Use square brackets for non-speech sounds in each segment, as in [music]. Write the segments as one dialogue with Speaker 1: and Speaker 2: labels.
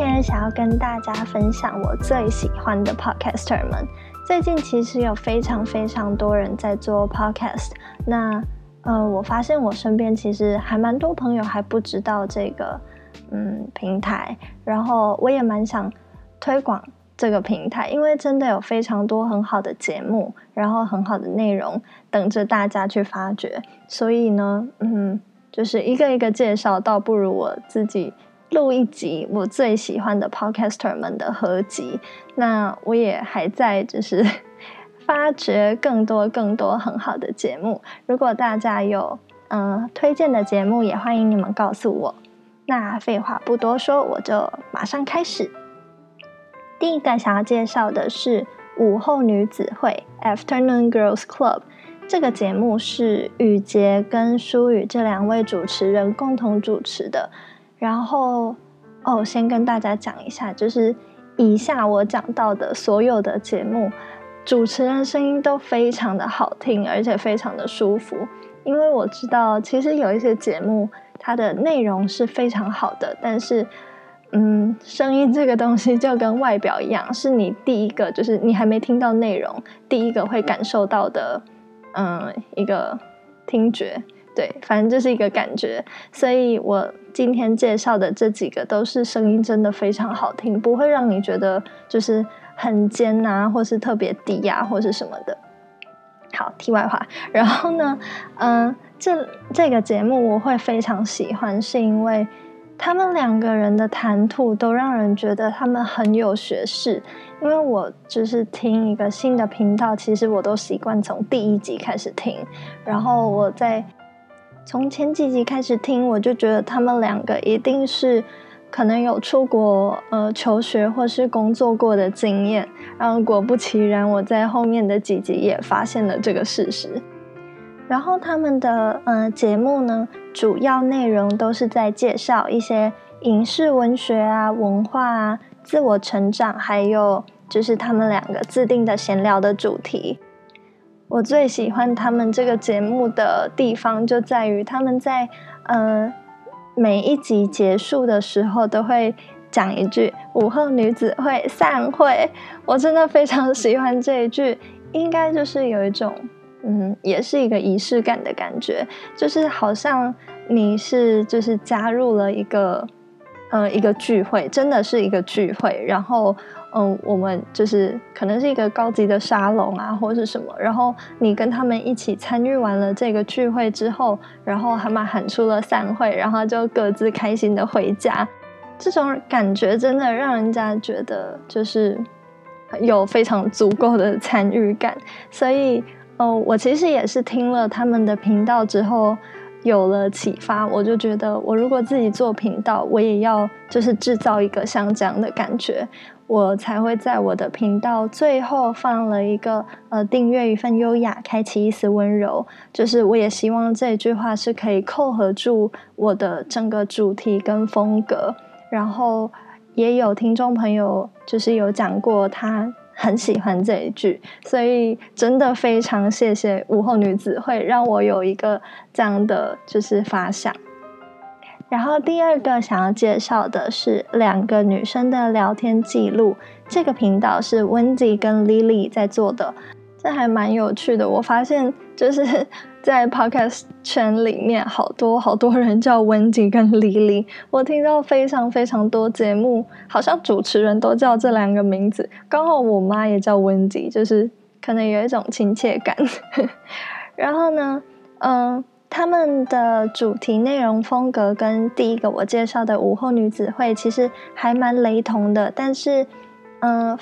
Speaker 1: 今天想要跟大家分享我最喜欢的 podcaster 们。最近其实有非常非常多人在做 podcast，那呃，我发现我身边其实还蛮多朋友还不知道这个嗯平台，然后我也蛮想推广这个平台，因为真的有非常多很好的节目，然后很好的内容等着大家去发掘，所以呢，嗯。就是一个一个介绍，倒不如我自己录一集我最喜欢的 podcaster 们的合集。那我也还在就是 [laughs] 发掘更多更多很好的节目。如果大家有嗯推荐的节目，也欢迎你们告诉我。那废话不多说，我就马上开始。第一个想要介绍的是午后女子会 Afternoon Girls Club。这个节目是雨洁跟舒雨这两位主持人共同主持的。然后，哦，先跟大家讲一下，就是以下我讲到的所有的节目，主持人声音都非常的好听，而且非常的舒服。因为我知道，其实有一些节目它的内容是非常好的，但是，嗯，声音这个东西就跟外表一样，是你第一个，就是你还没听到内容，第一个会感受到的。嗯，一个听觉，对，反正就是一个感觉。所以我今天介绍的这几个都是声音真的非常好听，不会让你觉得就是很尖啊，或是特别低呀，或是什么的。好，题外话。然后呢，嗯，这这个节目我会非常喜欢，是因为。他们两个人的谈吐都让人觉得他们很有学识，因为我就是听一个新的频道，其实我都习惯从第一集开始听，然后我在从前几集开始听，我就觉得他们两个一定是可能有出国呃求学或是工作过的经验，然后果不其然，我在后面的几集也发现了这个事实。然后他们的呃节目呢，主要内容都是在介绍一些影视文学啊、文化啊、自我成长，还有就是他们两个自定的闲聊的主题。我最喜欢他们这个节目的地方，就在于他们在呃每一集结束的时候都会讲一句“午后女子会散会”，我真的非常喜欢这一句，应该就是有一种。嗯，也是一个仪式感的感觉，就是好像你是就是加入了一个，呃，一个聚会，真的是一个聚会。然后，嗯，我们就是可能是一个高级的沙龙啊，或者是什么。然后你跟他们一起参与完了这个聚会之后，然后他们喊出了散会，然后就各自开心的回家。这种感觉真的让人家觉得就是有非常足够的参与感，所以。哦，我其实也是听了他们的频道之后有了启发，我就觉得我如果自己做频道，我也要就是制造一个像这样的感觉，我才会在我的频道最后放了一个呃订阅一份优雅，开启一丝温柔，就是我也希望这句话是可以扣合住我的整个主题跟风格，然后也有听众朋友就是有讲过他。很喜欢这一句，所以真的非常谢谢午后女子会让我有一个这样的就是发想。然后第二个想要介绍的是两个女生的聊天记录，这个频道是温迪跟 Lily 在做的，这还蛮有趣的。我发现就是。在 podcast 圈里面，好多好多人叫 Wendy 跟 Lily，我听到非常非常多节目，好像主持人都叫这两个名字。刚好我妈也叫 Wendy，就是可能有一种亲切感。[laughs] 然后呢，嗯，他们的主题内容风格跟第一个我介绍的午后女子会其实还蛮雷同的，但是嗯，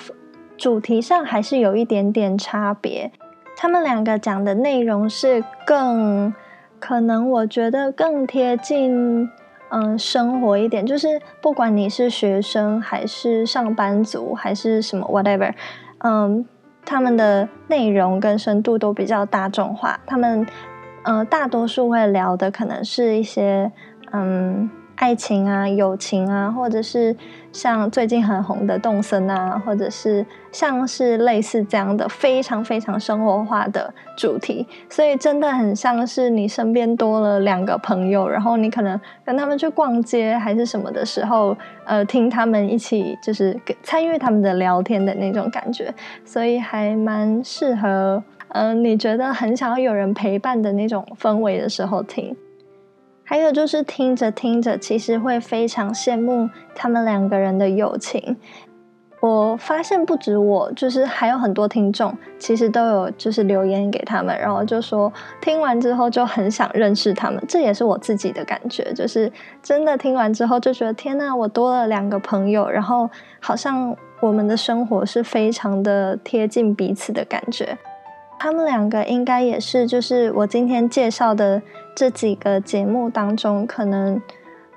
Speaker 1: 主题上还是有一点点差别。他们两个讲的内容是更可能，我觉得更贴近嗯生活一点。就是不管你是学生还是上班族还是什么 whatever，嗯，他们的内容跟深度都比较大众化。他们嗯大多数会聊的可能是一些嗯爱情啊、友情啊，或者是像最近很红的动森啊，或者是像是类似这样的非常非常生活化的主题，所以真的很像是你身边多了两个朋友，然后你可能跟他们去逛街还是什么的时候，呃，听他们一起就是参与他们的聊天的那种感觉，所以还蛮适合，嗯，你觉得很想要有人陪伴的那种氛围的时候听。还有就是听着听着，其实会非常羡慕他们两个人的友情。我发现不止我，就是还有很多听众，其实都有就是留言给他们，然后就说听完之后就很想认识他们。这也是我自己的感觉，就是真的听完之后就觉得天呐，我多了两个朋友，然后好像我们的生活是非常的贴近彼此的感觉。他们两个应该也是，就是我今天介绍的这几个节目当中，可能，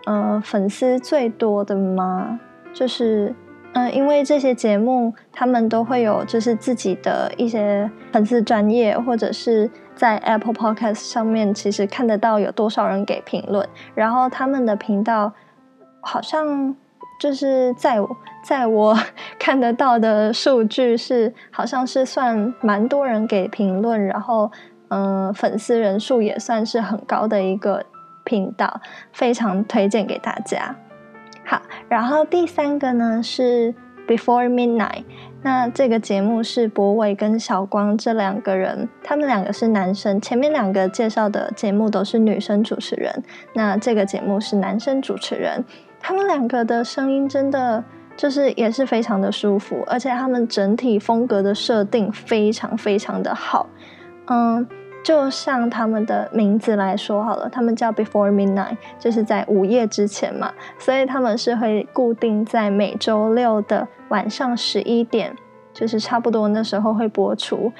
Speaker 1: 呃，粉丝最多的吗？就是，嗯，因为这些节目他们都会有，就是自己的一些粉丝专业，或者是在 Apple Podcast 上面，其实看得到有多少人给评论，然后他们的频道好像。就是在在我 [laughs] 看得到的数据是，好像是算蛮多人给评论，然后嗯，粉丝人数也算是很高的一个频道，非常推荐给大家。好，然后第三个呢是 Before Midnight，那这个节目是博伟跟小光这两个人，他们两个是男生，前面两个介绍的节目都是女生主持人，那这个节目是男生主持人。他们两个的声音真的就是也是非常的舒服，而且他们整体风格的设定非常非常的好。嗯，就像他们的名字来说好了，他们叫 Before Midnight，就是在午夜之前嘛，所以他们是会固定在每周六的晚上十一点，就是差不多那时候会播出。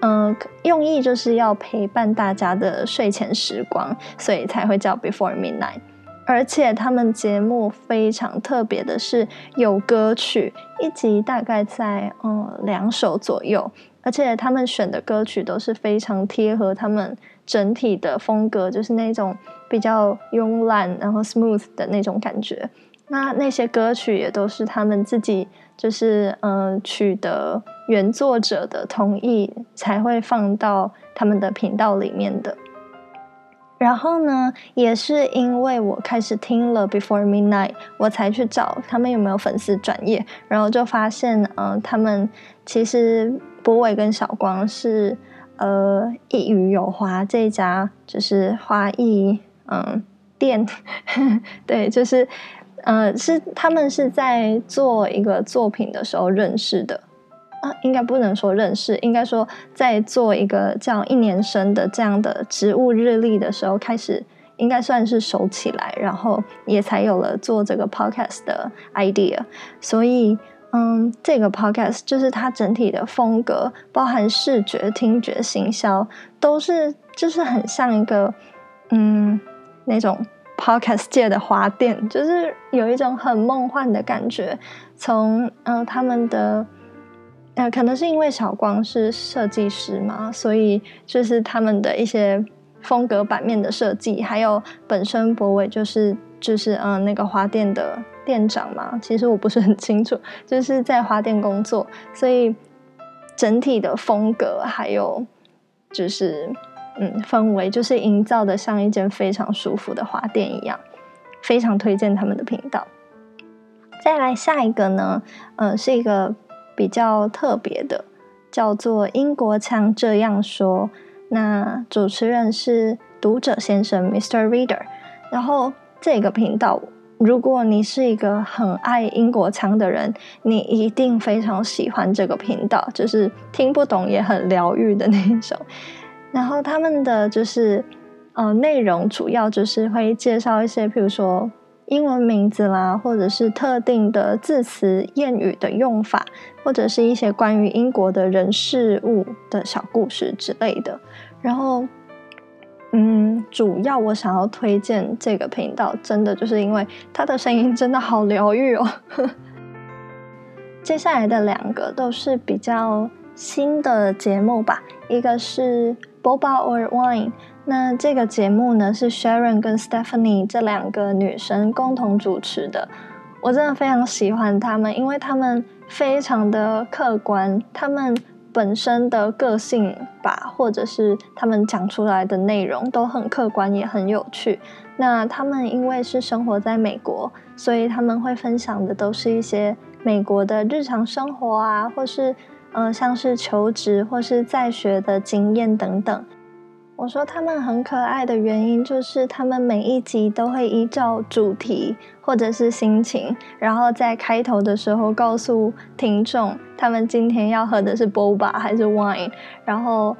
Speaker 1: 嗯，用意就是要陪伴大家的睡前时光，所以才会叫 Before Midnight。而且他们节目非常特别的是有歌曲，一集大概在嗯两首左右，而且他们选的歌曲都是非常贴合他们整体的风格，就是那种比较慵懒然后 smooth 的那种感觉。那那些歌曲也都是他们自己就是嗯取得原作者的同意才会放到他们的频道里面的。然后呢，也是因为我开始听了 Before Midnight，我才去找他们有没有粉丝转业，然后就发现，嗯，他们其实波伟跟小光是，呃，一语有花这家就是花艺，嗯，店，[laughs] 对，就是，呃，是他们是在做一个作品的时候认识的。啊，应该不能说认识，应该说在做一个叫一年生的这样的植物日历的时候开始，应该算是熟起来，然后也才有了做这个 podcast 的 idea。所以，嗯，这个 podcast 就是它整体的风格，包含视觉、听觉、行销，都是就是很像一个嗯那种 [laughs] podcast 界的花店，就是有一种很梦幻的感觉。从嗯他们的。呃，可能是因为小光是设计师嘛，所以就是他们的一些风格版面的设计，还有本身博伟就是就是嗯那个花店的店长嘛，其实我不是很清楚，就是在花店工作，所以整体的风格还有就是嗯氛围，就是营造的像一间非常舒服的花店一样，非常推荐他们的频道。再来下一个呢，嗯，是一个。比较特别的，叫做英国腔这样说。那主持人是读者先生 Mr. Reader。然后这个频道，如果你是一个很爱英国腔的人，你一定非常喜欢这个频道，就是听不懂也很疗愈的那种。然后他们的就是呃内容主要就是会介绍一些，譬如说。英文名字啦，或者是特定的字词、谚语的用法，或者是一些关于英国的人事物的小故事之类的。然后，嗯，主要我想要推荐这个频道，真的就是因为他的声音真的好疗愈哦。[laughs] 接下来的两个都是比较新的节目吧，一个是 Boba or Wine，那这个节目呢是 Sharon 跟 Stephanie 这两个女生共同主持的，我真的非常喜欢她们，因为她们非常的客观，她们本身的个性吧，或者是他们讲出来的内容都很客观，也很有趣。那他们因为是生活在美国，所以他们会分享的都是一些美国的日常生活啊，或是呃像是求职或是在学的经验等等。我说他们很可爱的原因，就是他们每一集都会依照主题或者是心情，然后在开头的时候告诉听众，他们今天要喝的是 boba 还是 wine，然后，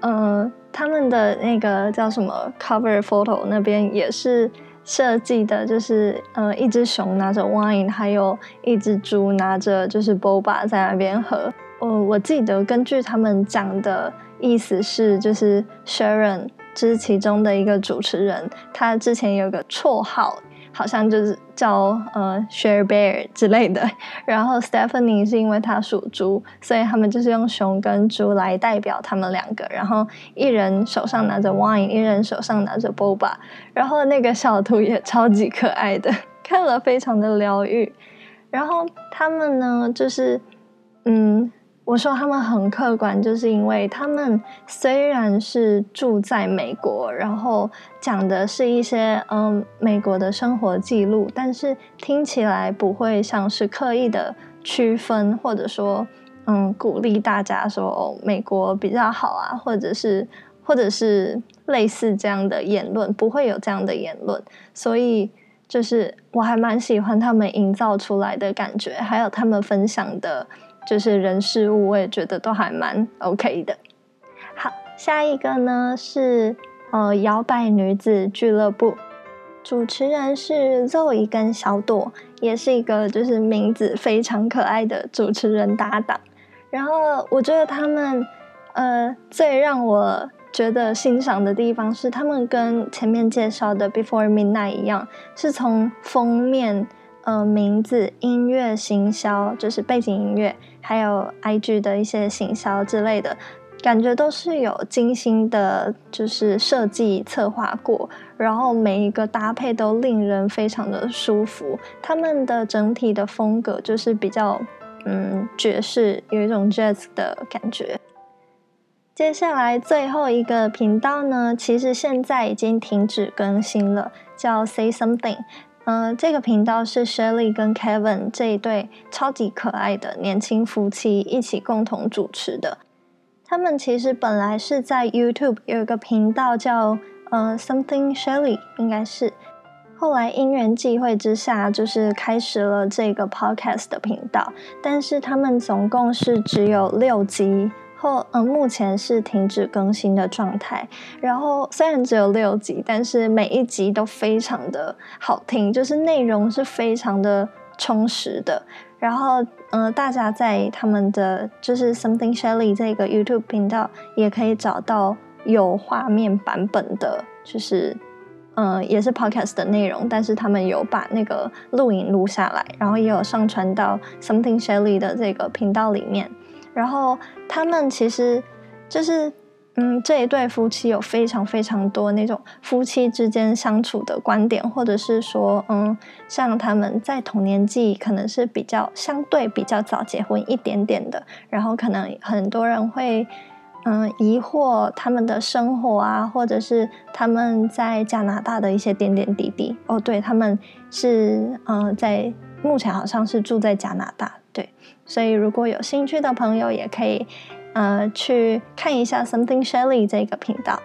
Speaker 1: 嗯，他们的那个叫什么 cover photo 那边也是设计的，就是呃一只熊拿着 wine，还有一只猪拿着就是 boba 在那边喝。嗯，我记得根据他们讲的。意思是，就是 Sharon，就是其中的一个主持人，他之前有个绰号，好像就是叫呃 Share Bear 之类的。[laughs] 然后 Stephanie 是因为他属猪，所以他们就是用熊跟猪来代表他们两个。然后一人手上拿着 wine，一人手上拿着 boba。然后那个小图也超级可爱的，[laughs] 看了非常的疗愈。然后他们呢，就是嗯。我说他们很客观，就是因为他们虽然是住在美国，然后讲的是一些嗯美国的生活记录，但是听起来不会像是刻意的区分，或者说嗯鼓励大家说美国比较好啊，或者是或者是类似这样的言论，不会有这样的言论。所以就是我还蛮喜欢他们营造出来的感觉，还有他们分享的。就是人事物，我也觉得都还蛮 OK 的。好，下一个呢是呃摇摆女子俱乐部，主持人是 Zoe 跟小朵，也是一个就是名字非常可爱的主持人搭档。然后我觉得他们呃最让我觉得欣赏的地方是，他们跟前面介绍的 Before Midnight 一样，是从封面。呃，名字、音乐、行销，就是背景音乐，还有 IG 的一些行销之类的，感觉都是有精心的，就是设计策划过，然后每一个搭配都令人非常的舒服。他们的整体的风格就是比较，嗯，爵士，有一种 jazz 的感觉。接下来最后一个频道呢，其实现在已经停止更新了，叫 Say Something。嗯，这个频道是 Shelly 跟 Kevin 这一对超级可爱的年轻夫妻一起共同主持的。他们其实本来是在 YouTube 有一个频道叫呃 Something Shelly，应该是。后来因缘际会之下，就是开始了这个 Podcast 的频道。但是他们总共是只有六集。后嗯，目前是停止更新的状态。然后虽然只有六集，但是每一集都非常的好听，就是内容是非常的充实的。然后嗯，大家在他们的就是 Something Shelly 这个 YouTube 频道也可以找到有画面版本的，就是嗯，也是 Podcast 的内容，但是他们有把那个录影录下来，然后也有上传到 Something Shelly 的这个频道里面。然后他们其实就是，嗯，这一对夫妻有非常非常多那种夫妻之间相处的观点，或者是说，嗯，像他们在同年纪可能是比较相对比较早结婚一点点的，然后可能很多人会，嗯，疑惑他们的生活啊，或者是他们在加拿大的一些点点滴滴。哦，对，他们是，嗯，在目前好像是住在加拿大。对，所以如果有兴趣的朋友，也可以呃去看一下 Something Shelly 这个频道。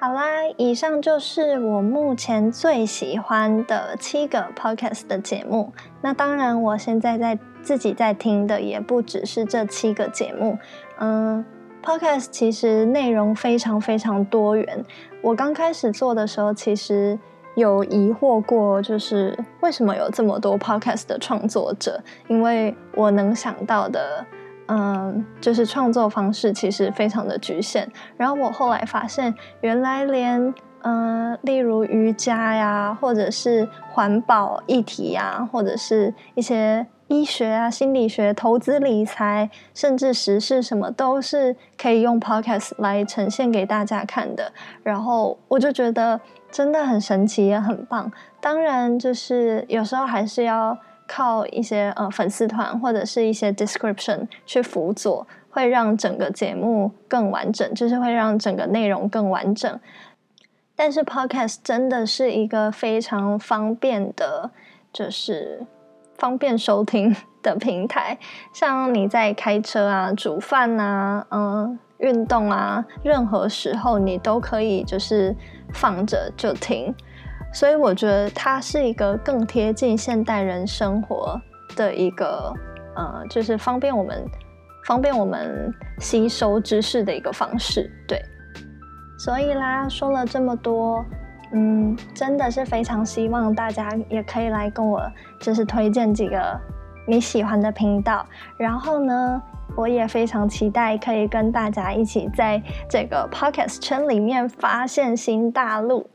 Speaker 1: 好啦，以上就是我目前最喜欢的七个 Podcast 的节目。那当然，我现在在自己在听的也不只是这七个节目。嗯，Podcast 其实内容非常非常多元。我刚开始做的时候，其实。有疑惑过，就是为什么有这么多 podcast 的创作者？因为我能想到的，嗯，就是创作方式其实非常的局限。然后我后来发现，原来连，嗯，例如瑜伽呀，或者是环保议题呀，或者是一些医学啊、心理学、投资理财，甚至时事什么，都是可以用 podcast 来呈现给大家看的。然后我就觉得真的很神奇，也很棒。当然，就是有时候还是要靠一些呃粉丝团或者是一些 description 去辅佐，会让整个节目更完整，就是会让整个内容更完整。但是 podcast 真的是一个非常方便的，就是。方便收听的平台，像你在开车啊、煮饭啊、嗯、运动啊，任何时候你都可以就是放着就听。所以我觉得它是一个更贴近现代人生活的一个，呃，就是方便我们方便我们吸收知识的一个方式。对，所以啦，说了这么多。嗯，真的是非常希望大家也可以来跟我，就是推荐几个你喜欢的频道。然后呢，我也非常期待可以跟大家一起在这个 podcast 圈里面发现新大陆。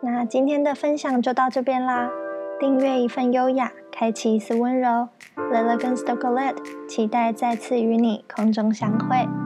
Speaker 1: 那今天的分享就到这边啦，订阅一份优雅，开启一丝温柔，乐乐跟 s t o c o l e t 期待再次与你空中相会。